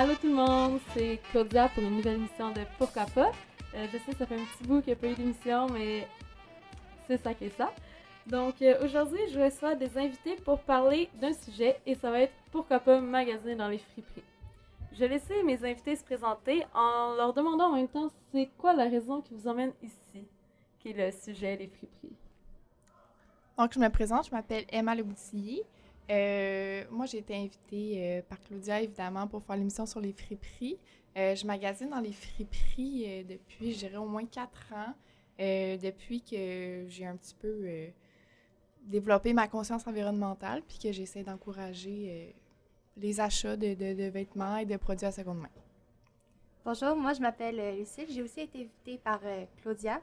Allô tout le monde, c'est Claudia pour une nouvelle émission de Pourquoi pas. Euh, je sais, ça fait un petit bout qu'il n'y a pas eu d'émission, mais c'est ça qui est ça. Donc euh, aujourd'hui, je reçois des invités pour parler d'un sujet et ça va être Pourquoi pas magasiner dans les friperies. Je vais laisser mes invités se présenter en leur demandant en même temps c'est quoi la raison qui vous emmène ici, qui est le sujet des friperies? Donc, je me présente, je m'appelle Emma Leboutillier. Euh, moi, j'ai été invitée euh, par Claudia, évidemment, pour faire l'émission sur les friperies. Euh, je magasine dans les friperies depuis, je dirais, au moins quatre ans, depuis que j'ai un petit peu développé ma conscience environnementale, puis que j'essaie d'encourager les achats de, de- vêtements et de produits à seconde main. Bonjour, moi je m'appelle Lucille. J'ai aussi été invitée par Claudia.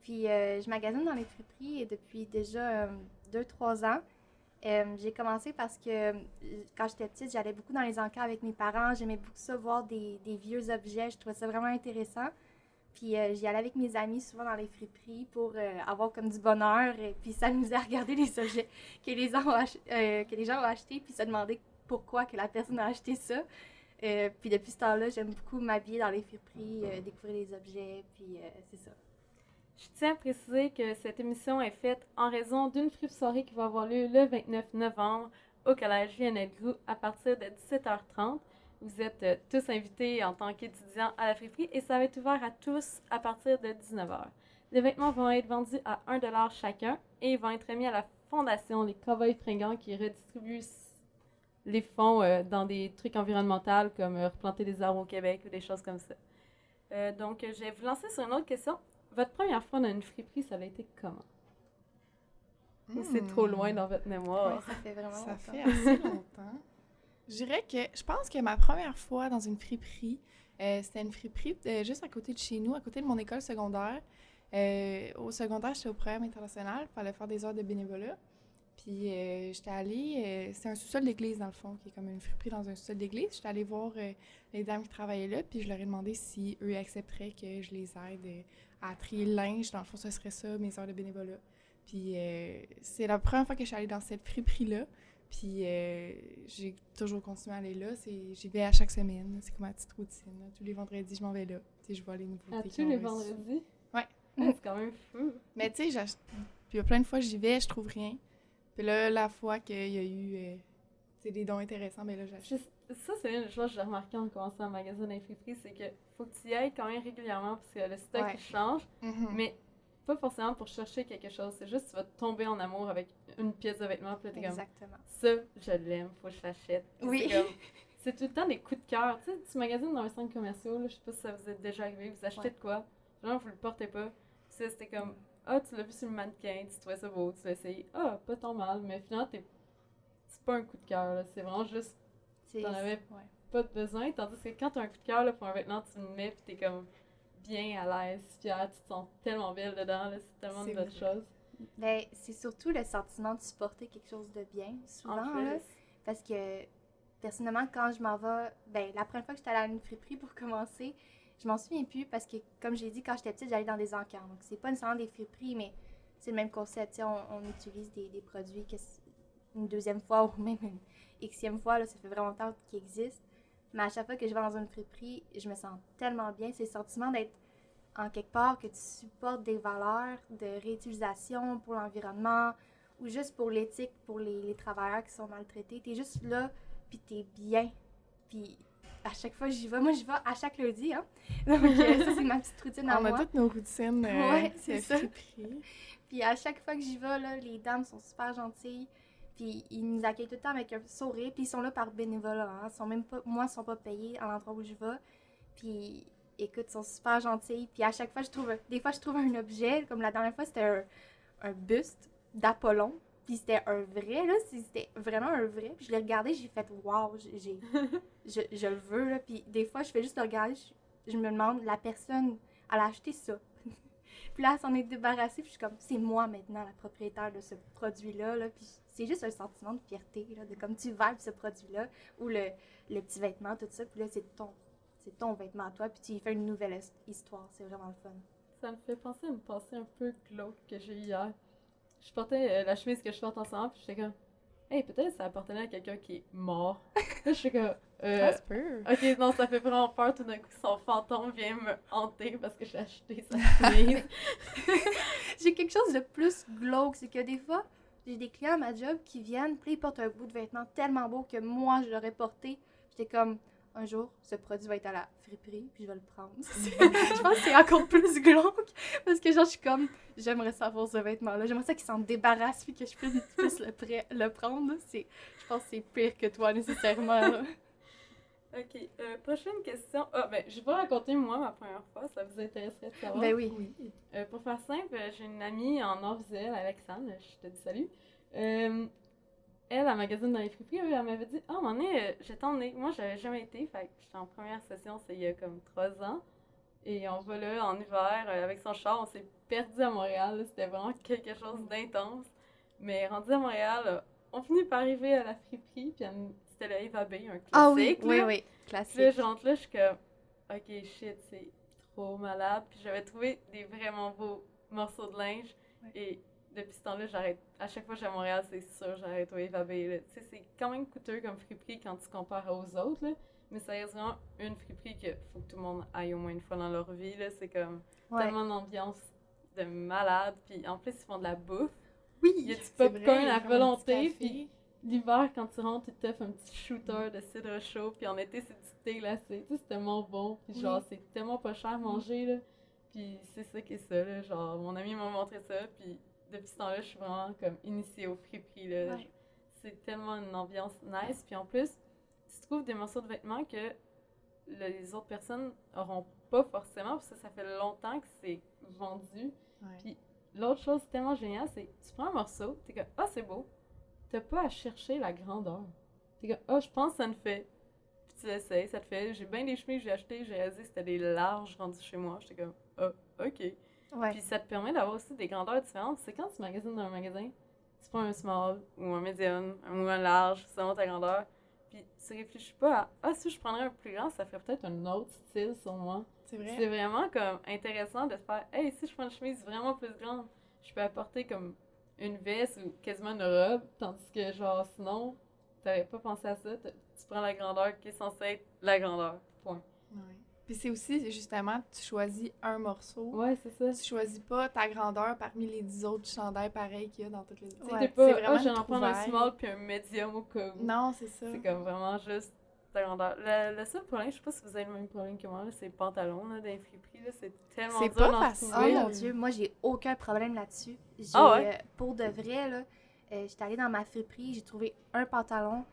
Puis je magasine dans les friperies depuis déjà 2-3 ans. Euh, j'ai commencé parce que euh, quand j'étais petite, j'allais beaucoup dans les encas avec mes parents. J'aimais beaucoup ça, voir des, vieux objets. Je trouvais ça vraiment intéressant. Puis euh, j'y allais avec mes amis souvent dans les friperies pour avoir comme du bonheur et puis s'amuser à regarder les objets que les, gens ont ach- euh, que les gens ont achetés puis se demander pourquoi que la personne a acheté ça. Puis depuis ce temps-là, j'aime beaucoup m'habiller dans les friperies, découvrir les objets, puis c'est ça. Je tiens à préciser que cette émission est faite en raison d'une fripe soirée qui va avoir lieu le 29 novembre au Collège Lionel Groux à partir de 17h30. Vous êtes euh, tous invités en tant qu'étudiants à la friperie et ça va être ouvert à tous à partir de 19h. Les vêtements vont être vendus à 1$ chacun et vont être remis à la fondation Les Cowboys Fringants qui redistribue les fonds euh, dans des trucs environnementaux comme euh, replanter des arbres au Québec ou des choses comme ça. Donc, je vais vous lancer sur une autre question. Votre première fois dans une friperie, ça a été comment? C'est trop loin dans votre mémoire? Ouais, ça fait vraiment Ça longtemps. fait assez longtemps. Je dirais que je pense que ma première fois dans une friperie, euh, c'était une friperie euh, juste à côté de chez nous, à côté de mon école secondaire. Euh, au secondaire, j'étais au programme international, il fallait faire des heures de bénévolat. Puis euh, j'étais allée, euh, c'est un sous-sol d'église dans le fond, qui est comme une friperie dans un sous-sol d'église. J'étais allée voir euh, les dames qui travaillaient là, puis je leur ai demandé si eux accepteraient que je les aide euh, à trier le linge. Dans le fond, ce serait ça, mes heures de bénévolat. Puis euh, c'est la première fois que je suis allée dans cette friperie-là. Puis euh, j'ai toujours continué à aller là. J'y vais à chaque semaine. C'est comme ma petite routine. là. Tous les vendredis, je m'en vais là. Tu sais, je vois les nouveautés. À qui tous les vendredis? Ouais. Ah, c'est quand même fou. Mais tu sais, puis il y a plein de fois, j'y vais, je trouve rien. Puis là, la fois qu'il y a eu euh, des dons intéressants, ben là, j'achète. Ça, c'est une chose que j'ai remarqué en commençant dans les friperies, c'est que faut que tu y ailles quand même régulièrement parce que le stock Ouais. il change, Mhm. mais pas forcément pour chercher quelque chose. C'est juste que tu vas tomber en amour avec une pièce de vêtement, puis comme Exactement. ça, je l'aime, faut que je l'achète. Oui. c'est tout le temps des coups de cœur. Tu sais, tu magasines dans un centre commercial, là, je sais pas si ça vous est déjà arrivé, vous achetez Ouais. de quoi, vraiment vous le portez pas. Puis c'était comme, ah, tu l'as vu sur le mannequin, tu trouvais ça beau, tu l'as essayé, ah, pas tant mal, mais finalement, t'es... c'est pas un coup de cœur, c'est vraiment juste T'en avais ouais. pas de besoin, tandis que quand t'as un coup de cœur là, pour un vêtement, tu le mets, puis t'es comme bien à l'aise, fière, tu te sens tellement belle dedans, là, c'est tellement de bonnes choses. Ben, c'est surtout le sentiment de supporter quelque chose de bien, souvent. En là. Parce que, personnellement, quand je m'en vais, ben, la première fois que j'étais allée à une friperie pour commencer, je m'en souviens plus parce que, comme j'ai dit, quand j'étais petite, j'allais dans des encans. Donc, c'est pas nécessairement des friperies, mais c'est le même concept. On, on utilise des, des produits une deuxième fois ou même une xème fois, là, ça fait vraiment longtemps qu'ils existent. Mais à chaque fois que je vais dans une friperie, je me sens tellement bien. C'est le sentiment d'être en quelque part que tu supportes des valeurs de réutilisation pour l'environnement ou juste pour l'éthique, pour les, les travailleurs qui sont maltraités. T'es juste là, puis t'es bien. Puis à chaque fois que j'y vais, moi j'y vais à chaque lundi, hein. Donc euh, ça c'est ma petite routine à On a moi. toutes nos routines. euh, Ouais, c'est ça. Puis à chaque fois que j'y vais, là, les dames sont super gentilles. Puis ils nous accueillent tout le temps avec un sourire. Puis ils sont là par bénévolat. Hein. Ils sont même pas, moi, ils sont pas payés à l'endroit où je vais. Puis écoute, ils sont super gentils. Puis à chaque fois, je trouve, des fois, je trouve un objet. Comme la dernière fois, c'était un, un buste d'Apollon. Puis c'était un vrai, là. C'était vraiment un vrai. Puis je l'ai regardé, j'ai fait j'ai- je, je le veux, là. Puis des fois, je fais juste le regarder, je, je me demande, la personne, elle a acheté ça. puis là, elle s'en est débarrassée, puis je suis comme, c'est moi maintenant la propriétaire de ce produit-là, là. Puis c'est juste un sentiment de fierté, là, de comme tu vibes ce produit-là, ou le, le petit vêtement, tout ça. Puis là, c'est ton, c'est ton vêtement à toi, puis tu y fais une nouvelle his- histoire. C'est vraiment le fun. Ça me fait penser à une pensée un peu glauque que j'ai eu hier. Je portais euh, la chemise que je porte en ce moment, puis j'étais comme, hey, peut-être ça appartenait à quelqu'un qui est mort. Là, je suis comme, Euh, Ça se peut. ok, non, ça fait vraiment peur tout d'un coup. Son fantôme vient me hanter parce que j'ai acheté sa chemise. J'ai quelque chose de plus glauque, c'est que des fois, j'ai des clients à ma job qui viennent, puis ils portent un bout de vêtement tellement beau que moi, je l'aurais porté. J'étais comme, un jour, ce produit va être à la friperie, puis je vais le prendre. je pense que c'est encore plus glauque, parce que genre, je suis comme, j'aimerais savoir ce vêtement-là. J'aimerais ça qu'il s'en débarrasse, puis que je puisse, le, prendre. je pense que c'est pire que toi, nécessairement. Ok, euh, prochaine question. Ah, ben, je vais raconter moi ma première fois, ça vous intéresserait de savoir. ben oui. Euh, pour faire simple, euh, j'ai une amie en Orvisiel, Alexandre, je te dis salut. Euh, elle, elle magasine dans les friperies, elle m'avait dit Ah, oh, mon nez, j'ai ton nez. Moi, j'avais jamais été, fait que j'étais en première session, c'est il y a comme trois ans. Et on va là en hiver avec son char, on s'est perdu à Montréal, c'était vraiment quelque chose d'intense. Mais rendu à Montréal, on finit par arriver à la friperie, puis elle- c'était le Eva Bay, un classique. Ah oui, oui, oui. Puis là, Classique. je rentre là, je suis comme, ok, shit, c'est trop malade. Puis j'avais trouvé des vraiment beaux morceaux de linge. Ouais. Et depuis ce temps-là, j'arrête. À chaque fois que je vais à Montréal, c'est sûr, j'arrête au Eva Bay. Tu sais, c'est quand même coûteux comme friperie quand tu compares aux autres, là. Mais ça reste vraiment une friperie qu'il faut que tout le monde aille au moins une fois dans leur vie, là. C'est comme Ouais. tellement d'ambiance de malade. Puis en plus, ils font de la bouffe. Oui, Il y a du c'est popcorn vrai, à volonté, puis L'hiver, quand tu rentres, ils t'offrent un petit shooter de cidre chaud, puis en été, c'est du thé glacé. Tu sais, c'est tellement bon. Puis genre, c'est tellement pas cher à manger, là. Puis c'est ça qui est ça, là. Genre, mon ami m'a montré ça, puis depuis ce temps-là, je suis vraiment comme initiée au friperie, là. Ouais. C'est tellement une ambiance nice. Puis en plus, tu trouves des morceaux de vêtements que les autres personnes auront pas forcément, parce que ça fait longtemps que c'est vendu. Ouais. Puis l'autre chose tellement géniale, c'est tu prends un morceau, t'es comme ah c'est beau, t'as pas à chercher la grandeur. T'es comme ah je pense que ça me fait. Puis tu l'essayes, ça te fait. J'ai bien des chemises que j'ai achetées, j'ai réalisé que c'était des larges rendus chez moi. J'étais comme ah ok. Ouais. Puis ça te permet d'avoir aussi des grandeurs différentes. C'est quand tu magasines dans un magasin, tu prends un small ou un medium ou un large selon ta grandeur. Puis tu réfléchis pas à ah si je prendrais un plus grand, ça ferait peut-être un autre style sur moi. C'est C'est vrai. vraiment comme intéressant de se faire Hey, si je prends une chemise vraiment plus grande, je peux apporter comme une veste ou quasiment une robe, tandis que genre sinon, t'avais pas pensé à ça, tu prends la grandeur qui est censée être la grandeur. Point. Ouais. Puis c'est aussi, justement, tu choisis un morceau. Ouais, c'est ça. Tu choisis pas ta grandeur parmi les 10 autres chandails pareils qu'il y a dans toutes les... Ouais. C'est pas, vraiment ah, j'en une prendre un small puis un medium au cas où. Non, c'est ça. C'est comme vraiment juste Le, le seul problème, je sais pas si vous avez le même problème que moi, là, c'est les pantalons là, dans les friperies, là, c'est tellement C'est dur pas facile. Oh mon dieu, moi j'ai aucun problème là-dessus. J'ai, Ah ouais? euh, pour de vrai, là, euh, j'étais allée dans ma friperie, j'ai trouvé un pantalon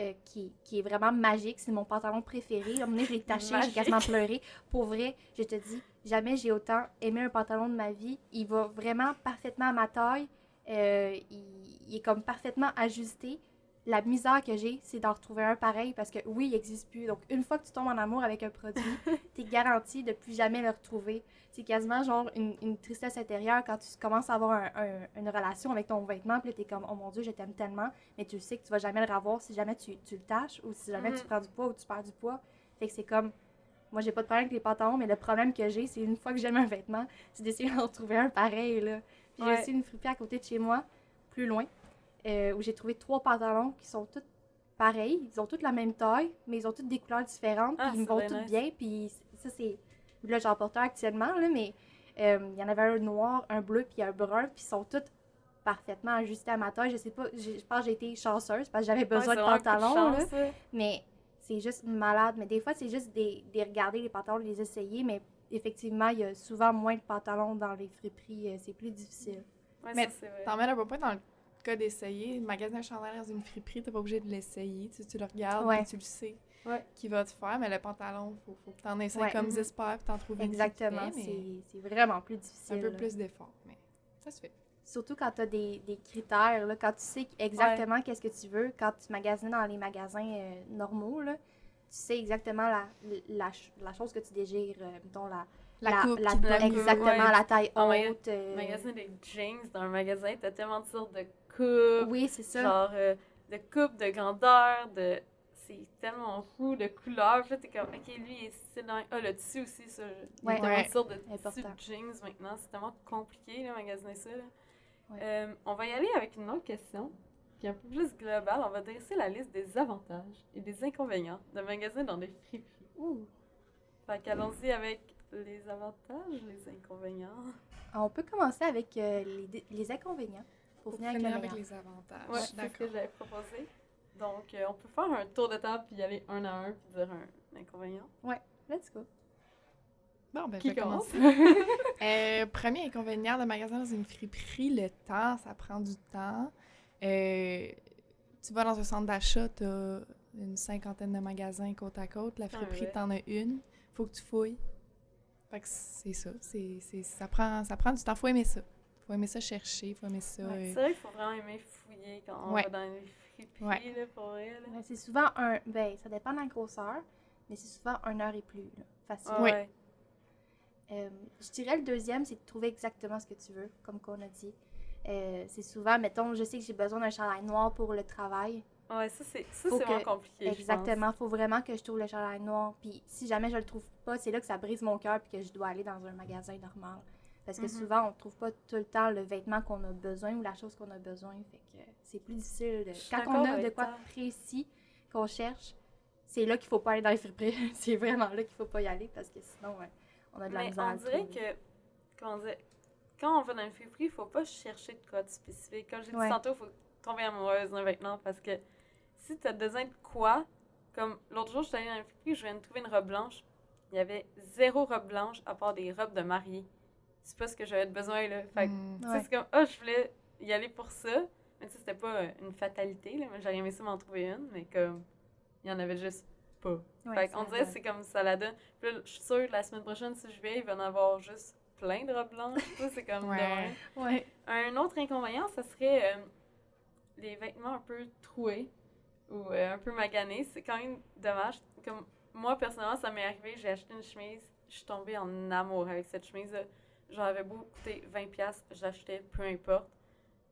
euh, qui, qui est vraiment magique. C'est mon pantalon préféré. À un moment donné, je l'ai taché, j'ai quasiment pleuré. Pour vrai, je te dis, jamais j'ai autant aimé un pantalon de ma vie. Il va vraiment parfaitement à ma taille. Euh, il, il est comme parfaitement ajusté. La misère que j'ai, c'est d'en retrouver un pareil parce que oui, il n'existe plus. Donc, une fois que tu tombes en amour avec un produit, tu es garanti de plus jamais le retrouver. C'est quasiment genre une, une tristesse intérieure quand tu commences à avoir un- un- une relation avec ton vêtement. Puis tu es comme, oh mon Dieu, je t'aime tellement. Mais tu sais que tu vas jamais le revoir si jamais tu, tu le tâches ou si jamais tu prends du poids ou tu perds du poids. Fait que c'est comme, moi, j'ai pas de problème avec les pantalons, mais le problème que j'ai, c'est une fois que j'aime un vêtement, c'est d'essayer d'en trouver un pareil. Là. Puis Ouais. j'ai aussi une friperie à côté de chez moi, plus loin, euh, où j'ai trouvé trois pantalons qui sont tous pareils. Ils ont tous la même taille, mais ils ont toutes des couleurs différentes. Ah, puis ils me vont tous nice. bien. Puis ça, c'est. Là, j'en porte un actuellement, là, mais euh, il y en avait un noir, un bleu, puis un brun, puis ils sont tous parfaitement ajustés à ma taille. Je sais pas, j'ai- je pense que j'ai été chanceuse parce que j'avais besoin Ouais, de pantalons. là. Mais c'est juste malade. Mais des fois, c'est juste des, des regarder les pantalons, les essayer. Mais effectivement, il y a souvent moins de pantalons dans les friperies. euh, C'est plus difficile. Ouais, Mais mets un bon point dans le cas d'essayer. Magasiner un chandail dans une friperie, t'es pas obligé de l'essayer. Tu, tu le regardes, Ouais. tu le sais Ouais. qui va te faire. Mais le pantalon, faut, faut que t'en essayes Ouais. comme Mhm. 10 paires, puis t'en trouves une Exactement. fait, mais C'est vraiment plus difficile. un peu là. plus d'effort. Mais ça se fait. Surtout quand tu as des, des critères, là, quand tu sais exactement qu'est-ce que tu veux, quand tu magasines dans les magasins euh, normaux, là, tu sais exactement la, la, la chose que tu désires. euh, mettons, la, La, coupe la- te la coupe, mieux. exactement ouais. la taille haute. euh, Magasin des jeans dans un magasin, t'as tellement de sortes de coupes, Oui, c'est ça. genre euh, de coupes, de grandeur, de. C'est tellement fou, de couleurs. Puis là, t'es comme, ok, lui, il est style dans- Ah, le tissu aussi, ça. Il y Ouais. a tellement Ouais. de sortes de jeans maintenant. C'est tellement compliqué, là, magasiner ça. là. Ouais. Euh, on va y aller avec une autre question. puis un peu plus global, on va dresser la liste des avantages et des inconvénients de magasiner dans des friperies. Ouh. Fait qu'allons-y avec les avantages, les inconvénients. On peut commencer avec euh, les, les inconvénients pour, Pour finir avec, les avantages. Ouais, c'est ce que d'accord. j'avais proposé. Donc, euh, on peut faire un tour de table puis y aller un à un puis dire un inconvénient. Let's go. Bon, ben, Qui je commence? Euh, premier inconvénient de magasin dans une friperie, le temps, ça prend du temps. Euh, tu vas dans un centre d'achat, tu as une cinquantaine de magasins côte à côte. La Ah friperie, ouais. t'en as une. faut que tu fouilles. Fait que c'est ça. C'est, c'est- ça, prend, ça prend du temps. faut aimer ça. Faut aimer ça chercher, faut aimer ça. Ouais, euh, c'est vrai qu'il faut vraiment aimer fouiller quand on Ouais. va dans les friperies, Ouais. là, pour vrai. là. Ouais, c'est souvent un. Ben, ça dépend de la grosseur, mais c'est souvent une heure et plus. Là, facile. Ah Oui. ouais. Euh, je dirais le deuxième, c'est de trouver exactement ce que tu veux, comme qu'on a dit. Euh, c'est souvent, mettons, je sais que j'ai besoin d'un chandail noir pour le travail. Ouais, ça, c'est ça, Faut c'est vraiment compliqué. je pense. Exactement. faut vraiment que je trouve le chandail noir. Puis si jamais je le trouve pas, c'est là que ça brise mon cœur puis que je dois aller dans un magasin normal. Parce que Mhm. souvent, on trouve pas tout le temps le vêtement qu'on a besoin ou la chose qu'on a besoin. Fait que c'est plus difficile. de- Quand on a de quoi précis qu'on cherche, c'est là qu'il faut pas aller dans les friperies. c'est vraiment là qu'il faut pas y aller parce que sinon, ouais, on a de la Mais misère on dirait que, comment dire, quand on va dans une friperie, il faut pas chercher de quoi de spécifique. Comme j'ai dit Ouais. tantôt, il faut tomber amoureuse d'un vêtement parce que si tu as besoin de quoi, comme l'autre jour, je suis allée dans une friperie, je viens de trouver une robe blanche. Il y avait zéro robe blanche à part des robes de mariée. C'est pas ce que j'avais besoin, là. Fait Ouais. c'est comme, ah, je voulais y aller pour ça. Mais tu sais, c'était pas euh, une fatalité, là. J'aurais aimé ça m'en trouver une, mais comme, il y en avait juste pas. Ouais, fait qu'on dirait que c'est comme ça la donne. Puis là, je suis sûre que la semaine prochaine, si je vais, il va en avoir juste plein de robes blanches. C'est comme. Ouais. Un autre inconvénient, ça serait euh, les vêtements un peu troués ou euh, un peu maganés. C'est quand même dommage. Comme moi, personnellement, ça m'est arrivé, j'ai acheté une chemise, je suis tombée en amour avec cette chemise-là. J'en avais beau coûter 20$, j'achetais, peu importe.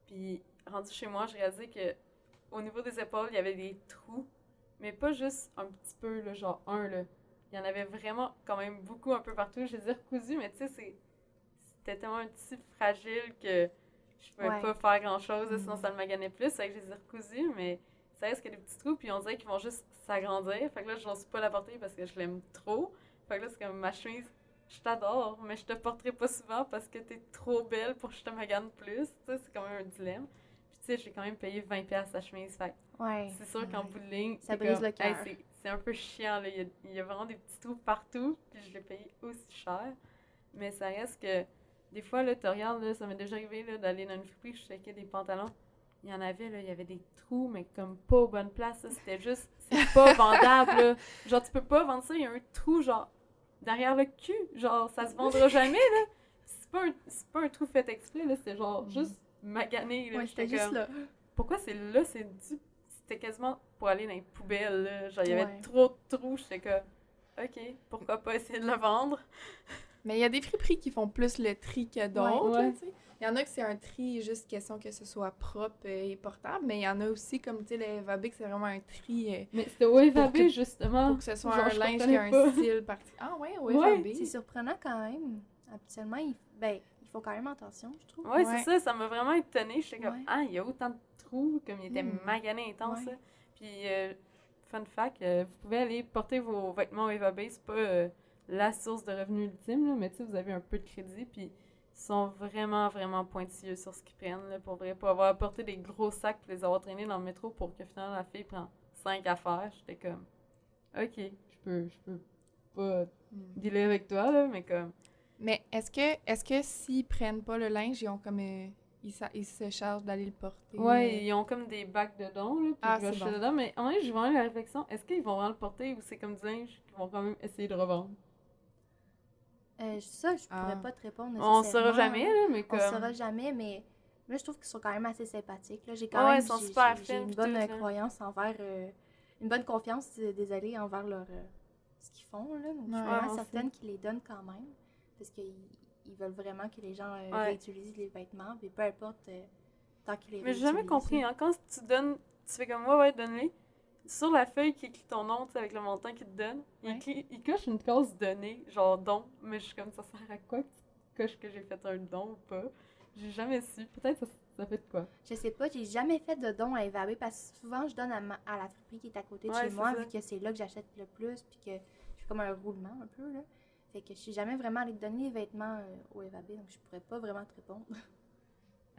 Puis, rendu chez moi, j'ai réalisé que au niveau des épaules, il y avait des trous, mais pas juste un petit peu, là, genre un, là. Il y en avait vraiment quand même beaucoup un peu partout. Je les ai recousus, mais tu sais, c'est- c'était tellement un tissu fragile que je pouvais Ouais. pas faire grand-chose, sinon Mhm. ça le maganait plus. Fait que je les ai recousus, mais ça reste que des petits trous, puis on dirait qu'ils vont juste s'agrandir. Fait que là, je n'ose pas la porter parce que je l'aime trop. Fait que là, c'est comme ma chemise, je t'adore, mais je te porterai pas souvent parce que t'es trop belle pour que je te magane plus. Tu sais, c'est quand même un dilemme. Puis tu sais, j'ai quand même payé 20$ la chemise. Fait Ouais. c'est sûr qu'en bout de ligne, Ça c'est brise comme, le cœur. hey, c'est- un peu chiant. Là. Il, y a, il y a vraiment des petits trous partout, puis je l'ai payé aussi cher. Mais ça reste que des fois, là, tu regardes, là, ça m'est déjà arrivé là, d'aller dans une friperie, je checkais des pantalons. Il y en avait, là, il y avait des trous, mais comme pas aux bonnes places. C'était juste, c'est pas vendable. là. Genre, tu peux pas vendre ça, il y a un trou, genre, derrière le cul. Genre, ça se vendra jamais, là. C'est pas, un- c'est pas un trou fait exprès, là, c'était genre Mhm. juste magané. Là. Ouais, c'était juste comme, là. pourquoi c'est là, c'est du. C'était quasiment pour aller dans les poubelles, là. Genre, il y avait Ouais. trop de trous, j'étais comme, ok, pourquoi pas essayer de le vendre? Mais il y a des friperies qui font plus le tri que d'autres. Ouais. là, tu sais. Il y en a que c'est un tri, juste question que ce soit propre et portable, mais il y en a aussi, comme tu sais, le Eva Big, c'est vraiment un tri euh, Mais c'était que- justement. pour que ce soit genre, un linge qui a un style parti. Ah ouais, au Ouais. C'est surprenant quand même. Habituellement, ils, ben, ils font quand même attention, je trouve. Ouais, Ouais. c'est ça, ça m'a vraiment étonnée. J'étais comme, Ouais. ah, il y a autant de trous, comme il était Hmm. magané intense. Ouais. Puis, euh, fun fact, euh, vous pouvez aller porter vos vêtements Eva Bay, c'est pas euh, la source de revenus ultime, là, mais tu sais, vous avez un peu de crédit, puis sont vraiment, vraiment pointilleux sur ce qu'ils prennent, là, pour vrai, pour avoir apporté des gros sacs, puis les avoir traînés dans le métro pour que finalement la fille prend cinq affaires. J'étais comme, ok, je peux, je peux pas Hmm. dealer avec toi, là, mais comme, Mais est-ce que est-ce que s'ils prennent pas le linge, ils ont comme euh, ils, ils se chargent d'aller le porter? Ouais, ils ont comme des bacs dedans, là, Ah, c'est bon. dedans. Mais en vrai, j'ai vraiment la réflexion, est-ce qu'ils vont vraiment le porter ou c'est comme du linge qu'ils vont quand même essayer de revendre? Euh, ça, je pourrais Ah. pas te répondre. On saura jamais, là, mais On comme... saura jamais, mais là, je trouve qu'ils sont quand même assez sympathiques. Là, j'ai quand Ouais, même ils sont j'ai- super j'ai- fins, j'ai une bonne tout, croyance envers, euh, une bonne confiance, euh, désolée, envers leur euh, ce qu'ils font. Là. Donc, je suis vraiment moi certaine qu'ils les donnent quand même, parce qu'ils ils veulent vraiment que les gens Ouais. réutilisent les vêtements, puis peu importe tant qu'ils les Mais j'ai jamais compris, hein, quand tu donnes, tu fais comme, ouais, ouais, donne-les. Sur la feuille qui écrit ton nom, tu sais, avec le montant qu'il te donne, il, Ouais. cli- il coche une case donner, genre don, mais je suis comme, ça sert à quoi que tu coches que j'ai fait un don ou pas? J'ai jamais su. Peut-être ça, Ça fait de quoi? Je sais pas, j'ai jamais fait de don à Evabé parce que souvent je donne à, ma- à la friperie qui est à côté de Ouais, chez c'est moi, ça. vu que c'est là que j'achète le plus, puis que je fais comme un roulement un peu, là. Fait que je suis jamais vraiment allée donner les vêtements euh, au Evabé, donc je pourrais pas vraiment te répondre.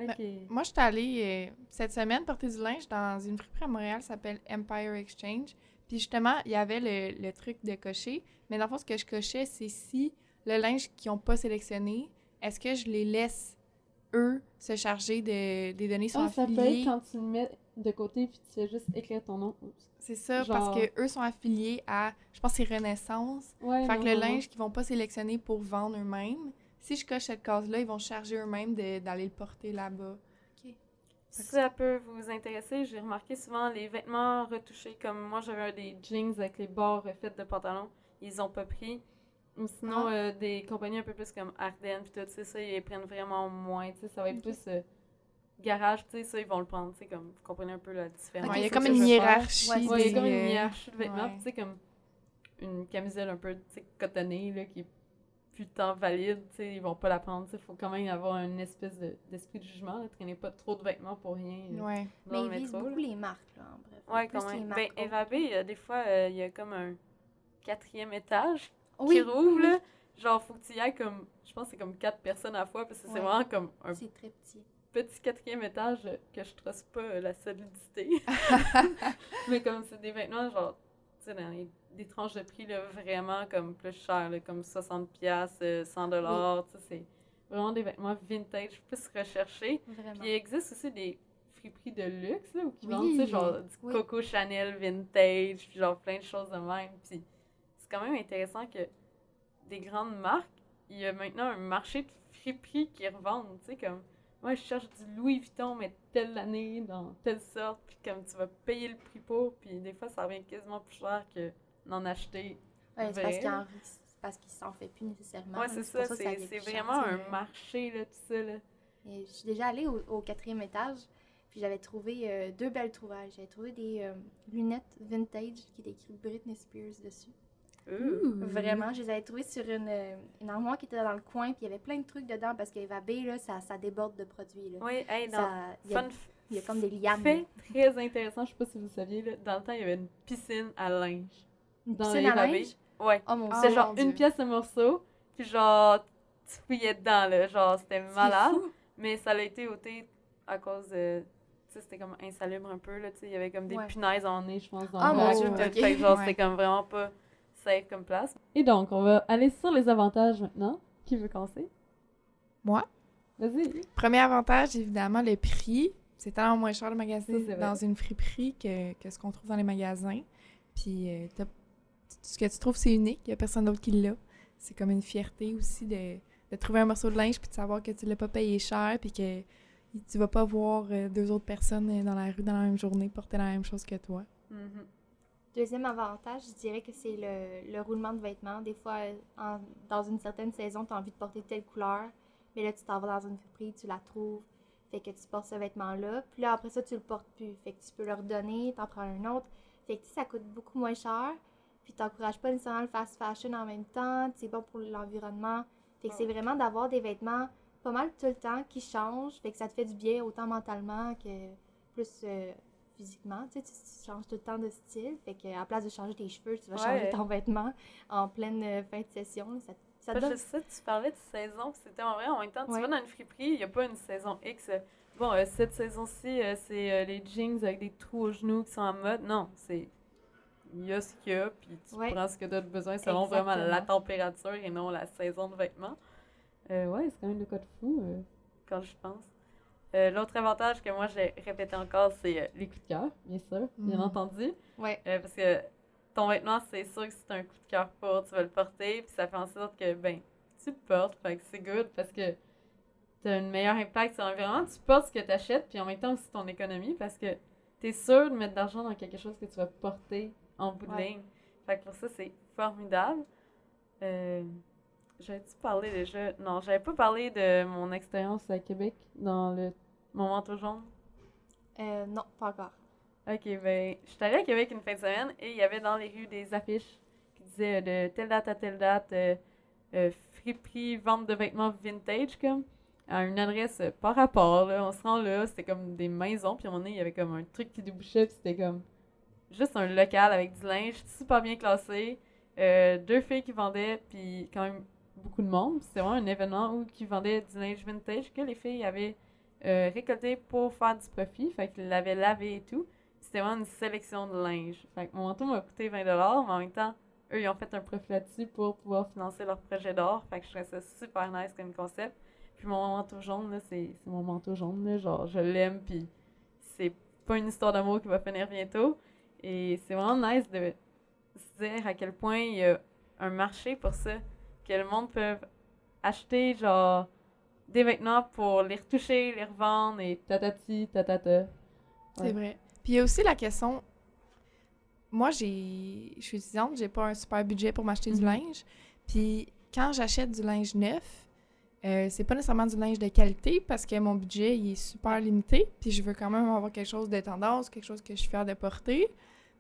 Ok. Moi, je suis allée euh, cette semaine porter du linge dans une friperie à Montréal qui s'appelle Empire Exchange. Puis justement, il y avait le, le truc de cocher. Mais dans le fond, ce que je cochais, c'est si le linge qu'ils n'ont pas sélectionné, est-ce que je les laisse, eux, se charger de, des données sont Ah, ça peut être affiliées? quand tu le mets de côté puis tu fais juste écrire ton nom. C'est ça, Genre- parce que eux sont affiliés à, je pense c'est Renaissance. Ouais, Fait non, que le non. linge qu'ils vont pas sélectionner pour vendre eux-mêmes, si je coche cette case-là, ils vont charger eux-mêmes d'aller le porter là-bas. Si ça peut vous intéresser, j'ai remarqué souvent les vêtements retouchés, comme moi j'avais un des jeans avec les bords faits de pantalon, ils ont pas pris. Ou sinon, Ah. euh, des compagnies un peu plus comme Arden, puis tout, tu sais, ça, ils prennent vraiment moins, tu sais, ça va être plus euh, garage, tu sais, ça, ils vont le prendre, tu sais, comme, vous comprenez un peu la différence. Il y a comme une faire. hiérarchie. Ouais, Ouais, c'est des, comme une euh, hiérarchie de vêtements, ouais. tu sais, comme une camisole un peu, tu sais, cotonnée, là, qui est plus tant valide, tu sais, ils vont pas la prendre, tu sais, faut quand même avoir une espèce de- d'esprit de jugement, là, traînez pas trop de vêtements pour rien euh, Ouais. Mais ils visent beaucoup les marques, là, en bref. Ouais, quand même. Ben. Eva B, il y a des fois, euh, il y a comme un quatrième étage Oui, qui rouvre, là. Genre, faut que tu y ailles comme, je pense que c'est comme quatre personnes à la fois, parce que c'est vraiment comme un c'est très petit. petit quatrième étage euh, que je trosse pas euh, la solidité. Mais comme c'est des vêtements, genre, tu sais, dans les- des tranches de prix, là, vraiment comme plus cher, là, comme 60$, piastres, euh, 100$, dollars, tu sais, c'est vraiment des vêtements vintage, plus recherchés. Vraiment. Puis il existe aussi des friperies de luxe, là, où qui Oui. vendent, genre du Oui. Coco Chanel vintage, puis genre plein de choses de même. Puis c'est quand même intéressant que des grandes marques, il y a maintenant un marché de friperies qui revendent, tu sais, comme moi je cherche du Louis Vuitton, mais telle année, dans telle sorte, puis comme tu vas payer le prix pour, puis des fois ça revient quasiment plus cher que d'en acheter. C'est parce qu'il là. en- c'est parce qu'il s'en fait plus nécessairement. Là, c'est ça, que c'est vraiment un là. marché, là, tout ça, là. Et je suis déjà allée au, au quatrième étage, puis j'avais trouvé euh, deux belles trouvailles. J'avais trouvé des euh, lunettes vintage qui étaient écrit Britney Spears dessus. Vraiment, je les avais trouvées sur une, euh, une armoire qui était dans le coin, puis il y avait plein de trucs dedans parce qu'Eva B, là, ça, ça déborde de produits. Là. Oui, hey, dans Ça, il, y a, Fun il y a comme des lianes. fait très intéressant, je sais pas si vous saviez, là, dans le temps, il y avait une piscine à linge. Une dans piscine les à linge. Ouais. Oh mon C'était genre mon une pièce de morceau, puis genre, tu fouillais dedans, là. Genre, c'était malade. fou. Mais ça a été ôté à cause de. Tu sais, c'était comme insalubre un peu, là. Tu sais, il y avait comme des Ouais. punaises en nez, je pense, dans Ah, le mon Dieu, puis tout. ok. Fait genre, Ouais. c'était comme vraiment pas safe comme place. Et donc, on va aller sur les avantages maintenant. Qui veut commencer? Moi? Vas-y. Premier avantage, évidemment, le prix. C'est tellement moins cher le magasin Ça, c'est vrai. dans une friperie que, que ce qu'on trouve dans les magasins. Puis, euh, t'as- ce que tu trouves, c'est unique. Il n'y a personne d'autre qui l'a. C'est comme une fierté aussi de, de trouver un morceau de linge puis de savoir que tu l'as pas payé cher puis que tu vas pas voir euh, deux autres personnes euh, dans la rue dans la même journée porter la même chose que toi. Mhm. Deuxième avantage, je dirais que c'est le, le roulement de vêtements. Des fois, en- dans une certaine saison, tu as envie de porter telle couleur, mais là, tu t'en vas dans une friperie, tu la trouves, fait que tu portes ce vêtement-là. Puis là, après ça, tu le portes plus. Fait que tu peux le redonner, t'en prends un autre. Fait que ça coûte beaucoup moins cher. Puis t'encourages pas nécessairement le fast fashion en même temps. C'est bon pour l'environnement. Fait que c'est vraiment d'avoir des vêtements pas mal tout le temps qui changent. Fait que ça te fait du bien autant mentalement que plus euh, physiquement. Tu sais, tu, tu changes tout le temps de style. Fait que à place de changer tes cheveux, tu vas changer ton vêtement en pleine euh, fin de session. Ça, ça donne Je sais, tu parlais de saison, c'était en vrai. En même temps, tu Ouais. vas dans une friperie, il n'y a pas une saison X. Bon, euh, cette saison-ci, c'est les jeans avec des trous aux genoux qui sont en mode. Non, c'est. Il y a ce qu'il y a, puis tu Ouais. prends ce que tu as besoin selon vraiment la température et non la saison de vêtements. Euh, ouais, c'est quand même le cas de fou euh, quand je pense. Euh, L'autre avantage que moi j'ai répété encore, c'est les coups de cœur, bien sûr, bien Mhm. entendu. Ouais. Parce que ton vêtement, c'est sûr que c'est un coup de cœur pour, tu vas le porter, puis ça fait en sorte que, ben, tu le portes, fait que c'est good parce que tu as un meilleur impact sur l'environnement. Tu portes ce que tu achètes, puis en même temps aussi ton économie parce que tu es sûr de mettre de l'argent dans quelque chose que tu vas porter en bout de Ouais. ligne. Fait que pour ça, c'est formidable. Euh, J'avais-tu parlé déjà? Non, j'avais pas parlé de mon expérience à Québec dans le mon manteau jaune? Euh, non, pas encore. Ok, ben, je suis allée à Québec une fin de semaine et il y avait dans les rues des affiches qui disaient euh, de telle date à telle date, euh, euh, friperie, vente de vêtements vintage, comme, à une adresse par rapport. Là. On se rend là, c'était comme des maisons, puis à un moment donné, il y avait comme un truc qui débouchait, puis c'était comme juste un local avec du linge super bien classé. Euh, deux filles qui vendaient, puis quand même beaucoup de monde. C'était vraiment un événement où qui vendaient du linge vintage que les filles avaient euh, récolté pour faire du profit. Fait qu'ils l'avaient lavé et tout. C'était vraiment une sélection de linge. Fait que mon manteau m'a coûté 20$, mais en même temps, eux, ils ont fait un profit là-dessus pour pouvoir financer leur projet d'or. Fait que je trouvais ça super nice comme concept. Puis mon manteau jaune, là, c'est mon manteau jaune, là. Genre, je l'aime, puis c'est pas une histoire d'amour qui va finir bientôt. Et c'est vraiment nice de se dire à quel point il y a un marché pour ça. Que le monde peut acheter, genre, des vêtements pour les retoucher, les revendre et tatati, tatata. C'est vrai. Puis il y a aussi la question. Moi, j'ai, je suis étudiante, j'ai pas un super budget pour m'acheter du Mhm. linge. Puis quand j'achète du linge neuf, euh, c'est pas nécessairement du linge de qualité parce que mon budget il est super limité. Puis je veux quand même avoir quelque chose de tendance, quelque chose que je suis fière de porter.